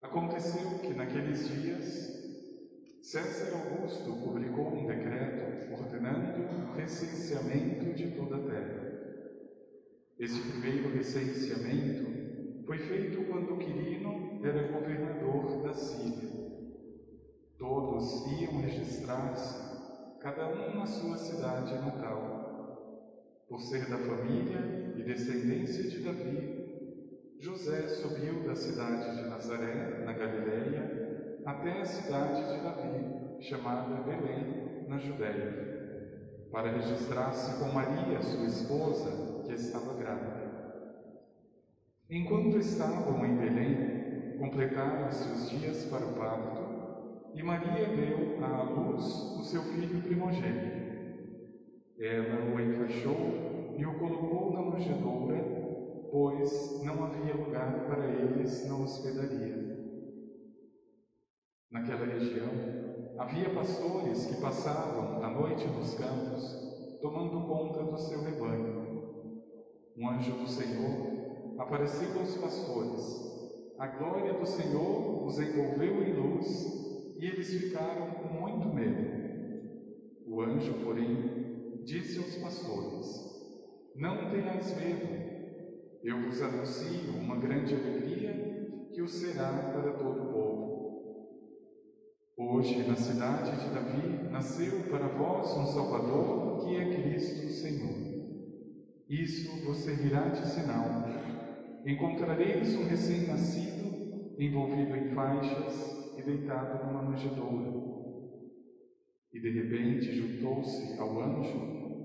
Aconteceu que naqueles dias César Augusto publicou um decreto ordenando o recenseamento de toda a terra. Esse primeiro recenseamento foi feito quando Quirino era governador da Síria. Todos iam registrar-se, cada um na sua cidade natal. Por ser da família e descendência de Davi, José subiu da cidade de Nazaré, na Galiléia, até a cidade de Davi, chamada Belém, na Judéia, para registrar-se com Maria, sua esposa, que estava grávida. Enquanto estavam em Belém, completaram-se os dias para o parto, e Maria deu à luz o seu filho primogênito. Ela o enfaixou e o colocou na manjedoura pois não havia lugar para eles na hospedaria. Naquela região havia pastores que passavam a noite nos campos, tomando conta do seu rebanho. Um anjo do Senhor apareceu aos pastores. A glória do Senhor os envolveu em luz e eles ficaram com muito medo. O anjo, porém, disse aos pastores: Não tenhais medo. Eu vos anuncio uma grande alegria que o será para todo o povo. Hoje, na cidade de Davi, nasceu para vós um Salvador, que é Cristo Senhor. Isso vos servirá de sinal. Encontrareis um recém-nascido envolvido em faixas e deitado numa manjedoura. E de repente juntou-se ao anjo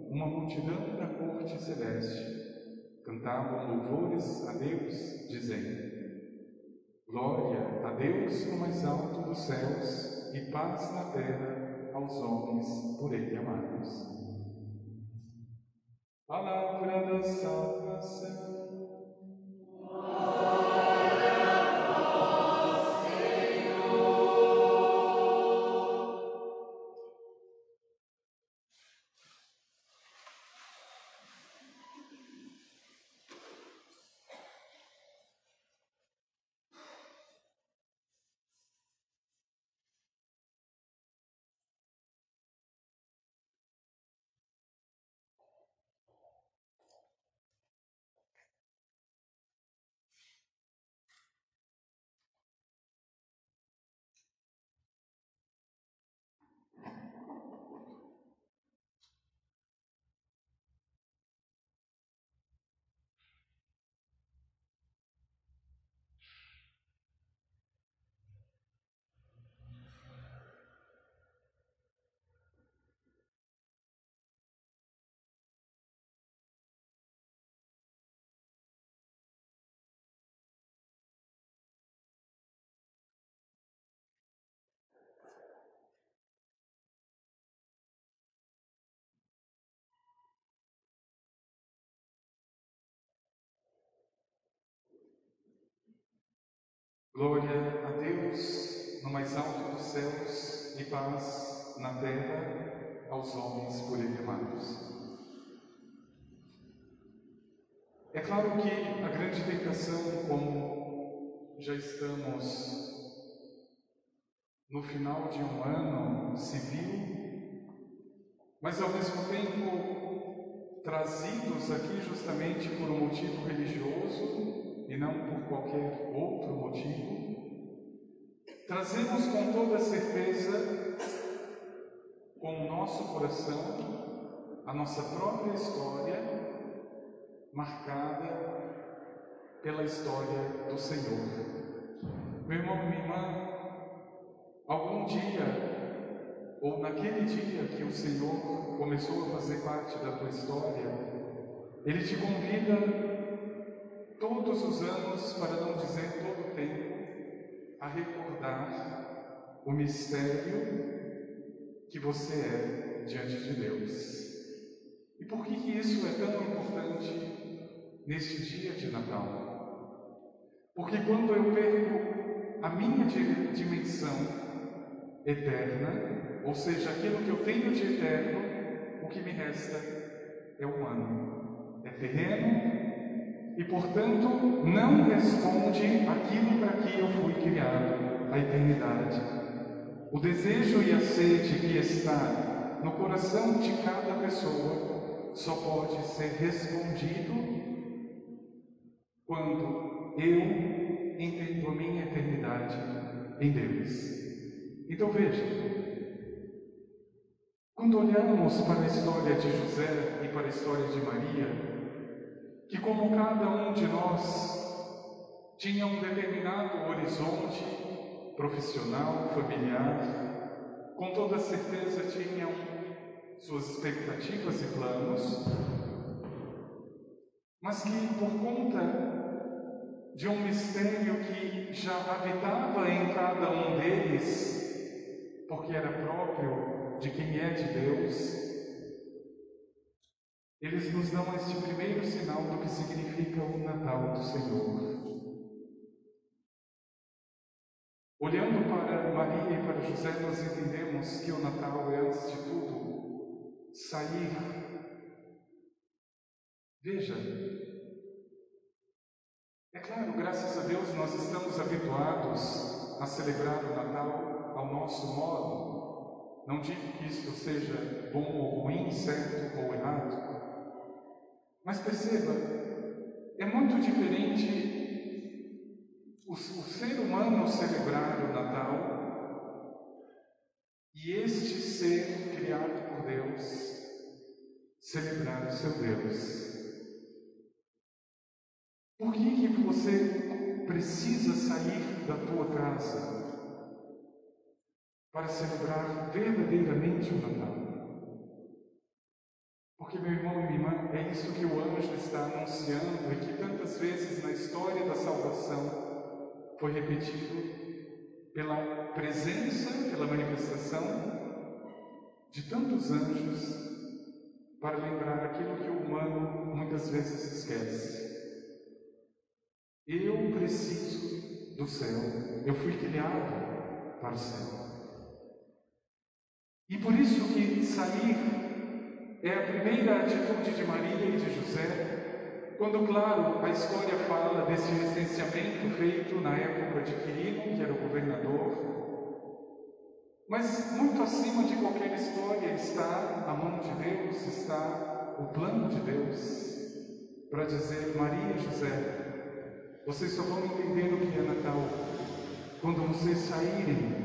uma multidão da corte celeste cantavam louvores a Deus, dizendo: Glória a Deus no mais alto dos céus e paz na terra aos homens por Ele amados. Palavra da salvação. Glória a Deus no mais alto dos céus e paz na terra aos homens por Ele amados. É claro que a grande tentação, como já estamos no final de um ano civil, mas ao mesmo tempo trazidos aqui justamente por um motivo religioso, e não por qualquer outro motivo, trazemos com toda certeza, com o nosso coração, a nossa própria história, marcada pela história do Senhor. Meu irmão, minha irmã, algum dia, ou naquele dia que o Senhor começou a fazer parte da tua história, Ele te convida todos os anos, para não dizer todo o tempo, a recordar o mistério que você é diante de Deus. E por que, que isso é tão importante neste dia de Natal? Porque quando eu perco a minha dimensão eterna, ou seja, aquilo que eu tenho de eterno, o que me resta é humano, é terreno e, portanto, não responde aquilo para que eu fui criado, a eternidade. O desejo e a sede que está no coração de cada pessoa só pode ser respondido quando eu entendo a minha eternidade em Deus. Então veja, quando olhamos para a história de José e para a história de Maria, que como cada um de nós tinha um determinado horizonte profissional, familiar, com toda certeza tinham suas expectativas e planos, mas que por conta de um mistério que já habitava em cada um deles, porque era próprio de quem é de Deus, eles nos dão este primeiro sinal do que significa o Natal do Senhor. Olhando para Maria e para José, nós entendemos que o Natal é, antes de tudo, sair. Veja, é claro, graças a Deus, nós estamos habituados a celebrar o Natal ao nosso modo. Não digo que isto seja bom ou ruim, certo ou errado. Mas perceba, é muito diferente o, o ser humano celebrar o Natal e este ser criado por Deus celebrar o seu Deus. Por que, que você precisa sair da tua casa para celebrar verdadeiramente o Natal? Porque, meu irmão e minha irmã, é isso que o anjo está anunciando e que tantas vezes na história da salvação foi repetido pela presença, pela manifestação de tantos anjos para lembrar aquilo que o humano muitas vezes esquece. Eu preciso do céu, eu fui criado para o céu. E por isso que sair é a primeira atitude de Maria e de José quando, claro, a história fala desse licenciamento feito na época de Quirino, que era o governador, mas muito acima de qualquer história está a mão de Deus, está o plano de Deus para dizer: Maria e José, vocês só vão entender o que é Natal quando vocês saírem.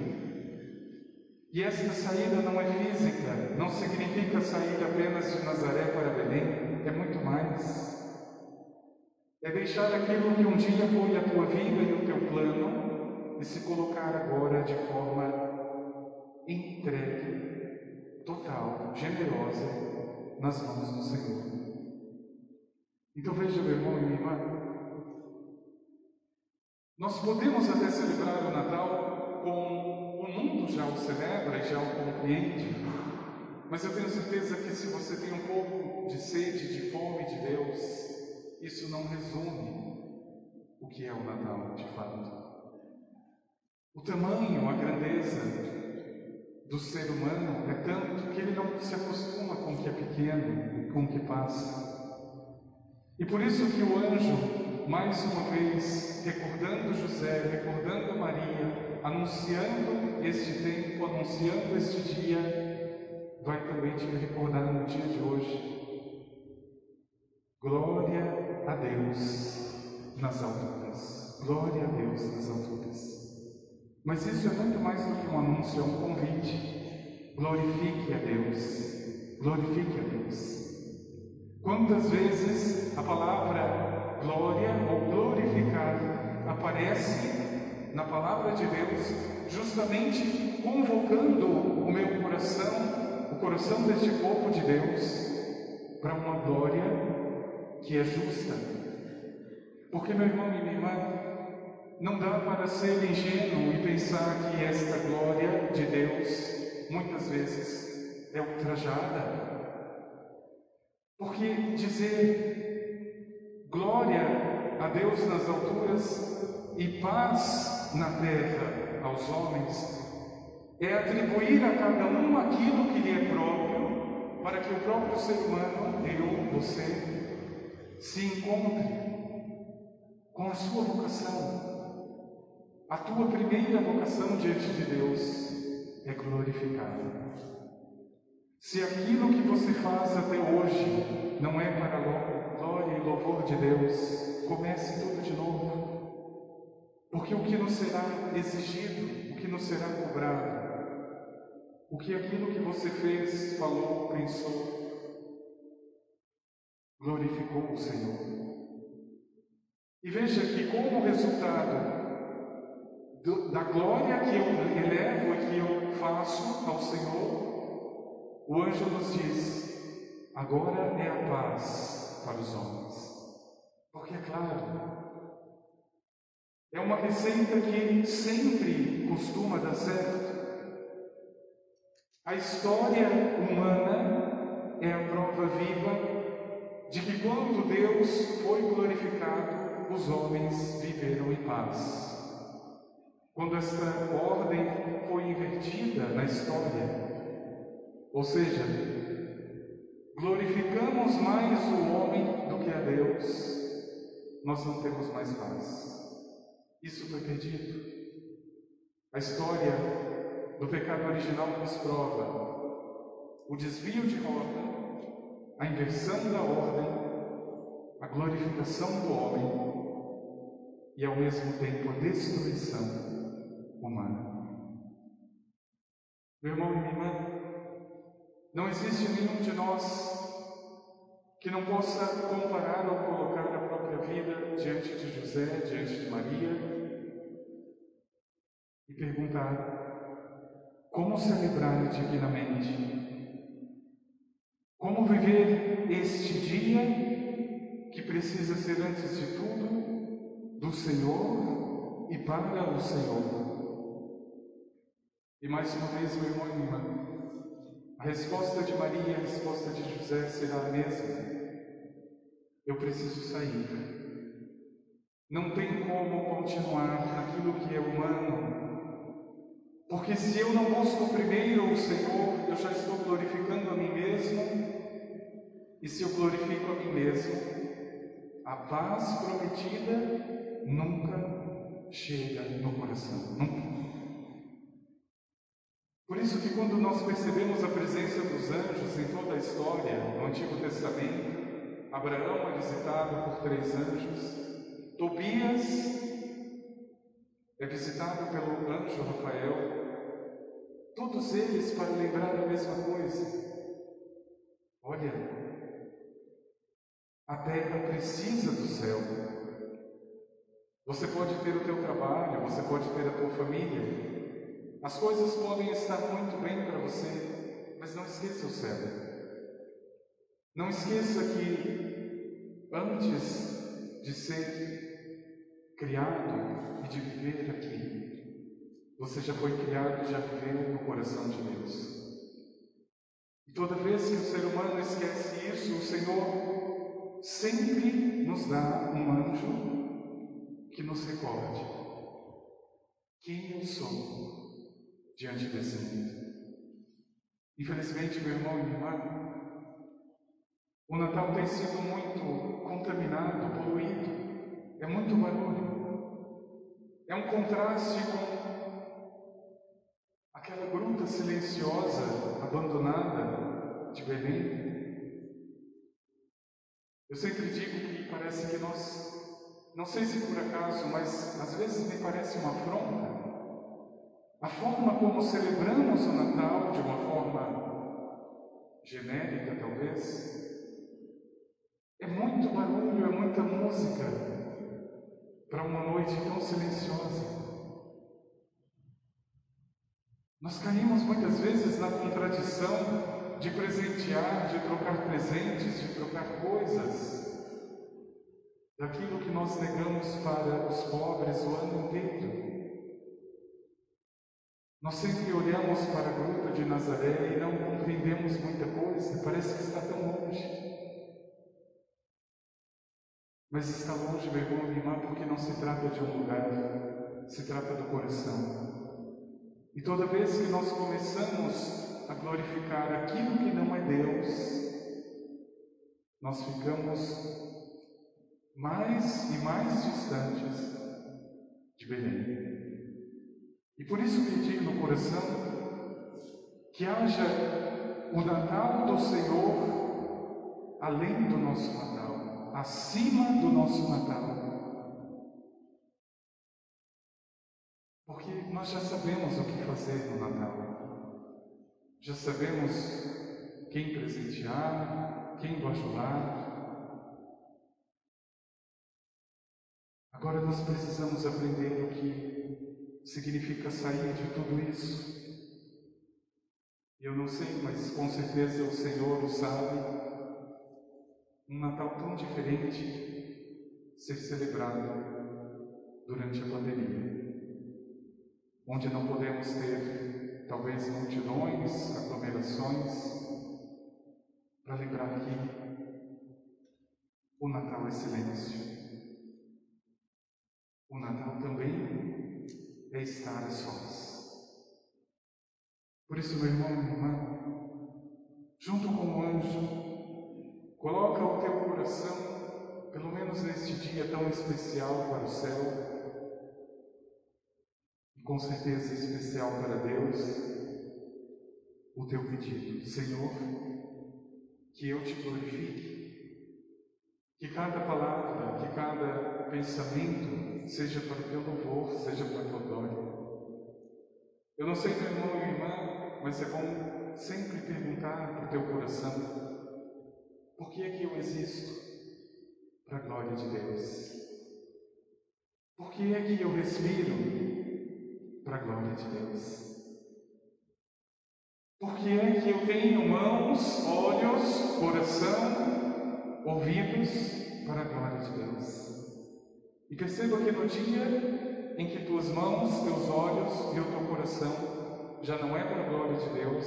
E esta saída não é física, não significa sair apenas de Nazaré para Belém, é muito mais. É deixar aquilo que um dia foi a tua vida e o teu plano e se colocar agora de forma entregue, total, generosa nas mãos do Senhor. Então veja, meu irmão e minha irmã, nós podemos até celebrar o Natal com o mundo já o celebra e já o compreende, mas eu tenho certeza que se você tem um pouco de sede, de fome de Deus, isso não resume o que é o Natal de fato. O tamanho, a grandeza do ser humano é tanto que ele não se acostuma com o que é pequeno, com o que passa. E por isso que o anjo, mais uma vez, recordando José, recordando Maria, anunciando este tempo, anunciando este dia, vai também te recordar no dia de hoje. Glória a Deus nas alturas. Glória a Deus nas alturas. Mas isso é muito mais do que um anúncio, é um convite. Glorifique a Deus. Glorifique a Deus. Quantas vezes a palavra glória ou glorificar aparece na palavra de Deus justamente convocando o meu coração, o coração deste povo de Deus, para uma glória que é justa. Porque, meu irmão e minha irmã, não dá para ser ingênuo e pensar que esta glória de Deus, muitas vezes, é ultrajada. Porque dizer glória a Deus nas alturas e paz na terra aos homens é atribuir a cada um aquilo que lhe é próprio, para que o próprio ser humano, eu, você, se encontre com a sua vocação. A tua primeira vocação diante de Deus é glorificada. Se aquilo que você faz até hoje não é para a glória e louvor de Deus, comece tudo de novo. Porque o que não será exigido, o que não será cobrado, o que aquilo que você fez, falou, pensou, glorificou o Senhor. E veja que, como resultado do, da glória que eu elevo e que eu faço ao Senhor, o anjo nos diz: agora é a paz para os homens. Porque é claro, é uma receita que sempre costuma dar certo. A história humana é a prova viva de que quando Deus foi glorificado, os homens viveram em paz. Quando esta ordem foi invertida na história, ou seja, glorificamos mais o homem do que a Deus, nós não temos mais paz. Isso foi perdido. A história do pecado original nos prova o desvio de ordem, a inversão da ordem, a glorificação do homem e ao mesmo tempo a destruição humana. Meu irmão e minha irmã, não existe nenhum de nós que não possa comparar ou colocar a vida diante de José, diante de Maria e perguntar como celebrar dignamente, como viver este dia que precisa ser antes de tudo do Senhor e para o Senhor. E mais uma vez, meu irmão e irmã, a resposta de Maria, a resposta de José será a mesma. Eu preciso sair. Não tem como continuar naquilo que é humano. Porque se eu não busco primeiro o Senhor, eu já estou glorificando a mim mesmo. E se eu glorifico a mim mesmo, a paz prometida nunca chega no coração. Nunca. Por isso que quando nós percebemos a presença dos anjos em toda a história, no Antigo Testamento, Abraão é visitado por três anjos, Tobias é visitado pelo anjo Rafael, todos eles para lembrar a mesma coisa. Olha, a terra precisa do céu. Você pode ter o teu trabalho, você pode ter a tua família, as coisas podem estar muito bem para você, mas não esqueça o céu. Não esqueça que antes de ser criado e de viver aqui, você já foi criado e já viveu no coração de Deus. E toda vez que o ser humano esquece isso, o Senhor sempre nos dá um anjo que nos recorde quem eu sou diante desse mundo. Infelizmente, meu irmão e minha irmã, o Natal tem sido muito contaminado, poluído, é muito barulho. É um contraste com aquela gruta silenciosa, abandonada de Belém. Eu sempre digo que parece que nós, não sei se por acaso, mas às vezes me parece uma afronta a forma como celebramos o Natal, de uma forma genérica talvez, muito barulho, é muita música para uma noite tão silenciosa. Nós caímos muitas vezes na contradição de presentear, de trocar presentes, de trocar coisas, daquilo que nós negamos para os pobres o ano inteiro. Nós sempre olhamos para a gruta de Nazaré e não compreendemos muita coisa, parece que está tão longe. Mas está longe, e irmã, porque não se trata de um lugar, se trata do coração. E toda vez que nós começamos a glorificar aquilo que não é Deus, nós ficamos mais e mais distantes de Belém. E por isso pedir no coração que haja o Natal do Senhor além do nosso Natal, acima do nosso Natal. Porque nós já sabemos o que fazer no Natal. Já sabemos quem presentear, quem bajular. Agora nós precisamos aprender o que significa sair de tudo isso. Eu não sei, mas com certeza o Senhor o sabe. Um Natal tão diferente ser celebrado durante a pandemia onde não podemos ter talvez multidões, aglomerações, para lembrar que o Natal é silêncio. O Natal também é estar a sós. Por isso, meu irmão e minha irmã, junto com o anjo, coloca o teu coração, pelo menos neste dia tão especial para o céu, com certeza especial para Deus, o teu pedido. Senhor, que eu te glorifique, que cada palavra, que cada pensamento seja para o teu louvor, seja para a tua glória. Eu não sei, meu irmão e irmã, mas é bom sempre perguntar para o teu coração: por que é que eu existo? Para a glória de Deus. Por que é que eu respiro? para a glória de Deus. Porque é que eu tenho mãos, olhos, coração, ouvidos para a glória de Deus. E perceba que no dia em que tuas mãos, teus olhos e o teu coração já não é para a glória de Deus,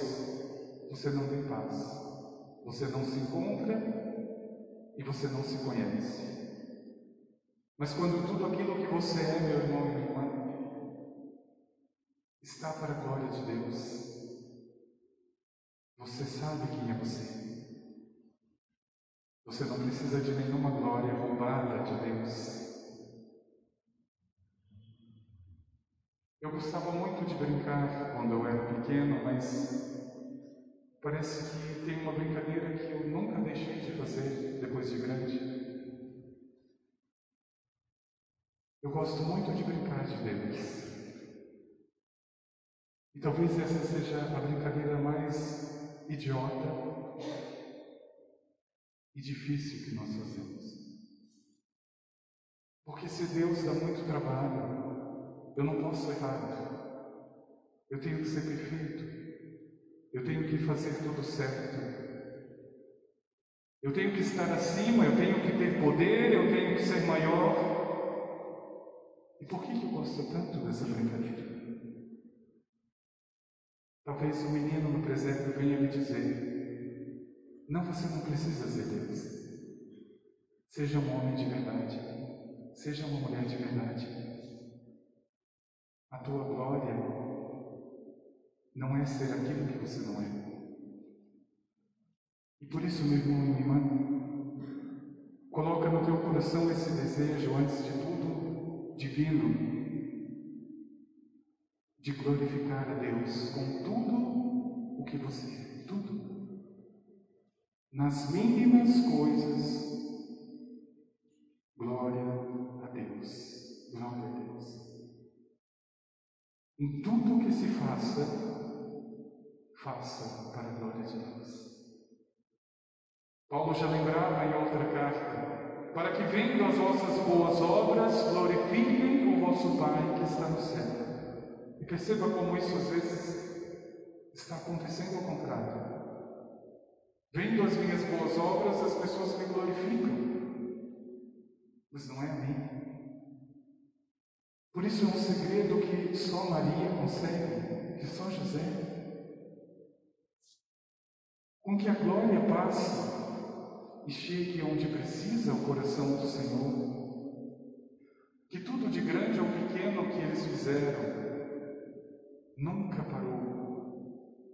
você não tem paz. Você não se encontra e você não se conhece. Mas quando tudo aquilo que você é, meu irmão e minha irmã, está para a glória de Deus. Você sabe quem é você. Você não precisa de nenhuma glória roubada de Deus. Eu gostava muito de brincar quando eu era pequeno, mas parece que tem uma brincadeira que eu nunca deixei de fazer depois de grande. Eu gosto muito de brincar de Deus. E talvez essa seja a brincadeira mais idiota e difícil que nós fazemos. Porque se Deus dá muito trabalho, eu não posso errar. Eu tenho que ser perfeito. Eu tenho que fazer tudo certo. Eu tenho que estar acima, eu tenho que ter poder, eu tenho que ser maior. E por que, eu gosto tanto dessa brincadeira? Talvez o menino no presépio venha me dizer: Não, você não precisa ser Deus. Seja um homem de verdade. Seja uma mulher de verdade. A tua glória não é ser aquilo que você não é. E por isso, meu irmão e minha irmã, coloca no teu coração esse desejo, antes de tudo, divino, de glorificar a Deus com tudo o que você é, tudo. Nas mínimas coisas, glória a Deus, glória a Deus. Em tudo o que se faça, faça para a glória de Deus. Paulo já lembrava em outra carta, para que vendo as vossas boas obras, glorifiquem o vosso Pai que está no céu. E perceba como isso às vezes Está acontecendo ao contrário. Vendo as minhas boas obras, as pessoas me glorificam. Mas não é a mim. Por isso é um segredo que só Maria consegue, que só José. Com que a glória passe e chegue onde precisa o coração do Senhor. Que tudo de grande ou pequeno que eles fizeram nunca parou,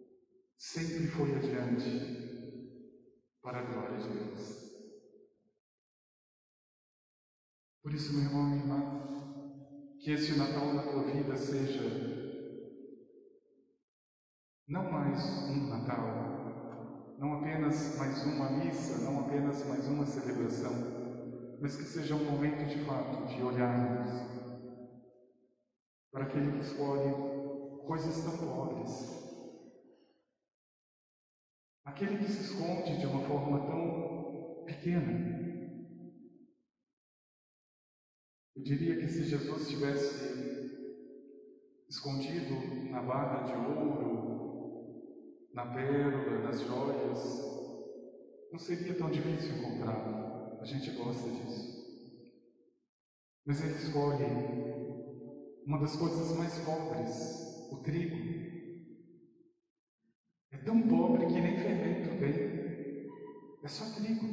sempre foi adiante para a glória de Deus. Por isso, meu irmão e irmã, que este Natal na tua vida seja não mais um Natal, não apenas mais uma missa, não apenas mais uma celebração, mas que seja um momento de fato de olharmos para aquele que escolhe coisas tão pobres, aquele que se esconde de uma forma tão pequena. Eu diria que se Jesus tivesse escondido na barra de ouro, na pérola, nas joias, não seria tão difícil encontrá-lo. A gente gosta disso. Mas ele escolhe uma das coisas mais pobres, o trigo, é tão pobre que nem fermento tem. É só trigo.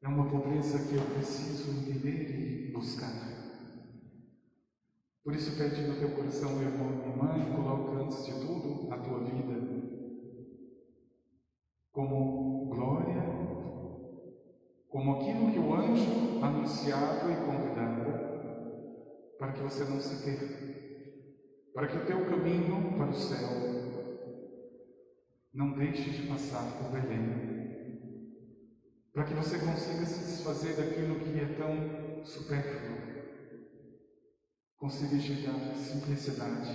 É uma pobreza que eu preciso entender e buscar. Por isso, pede no teu coração, meu irmão e mãe, coloca antes de tudo a tua vida como glória, como aquilo que o anjo anunciava e convidava, para que você não se perca para que o teu caminho para o céu não deixe de passar por Belém, para que você consiga se desfazer daquilo que é tão supérfluo, consiga chegar à simplicidade,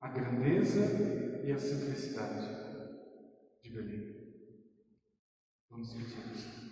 à grandeza e à simplicidade de Belém. Vamos pedir isso.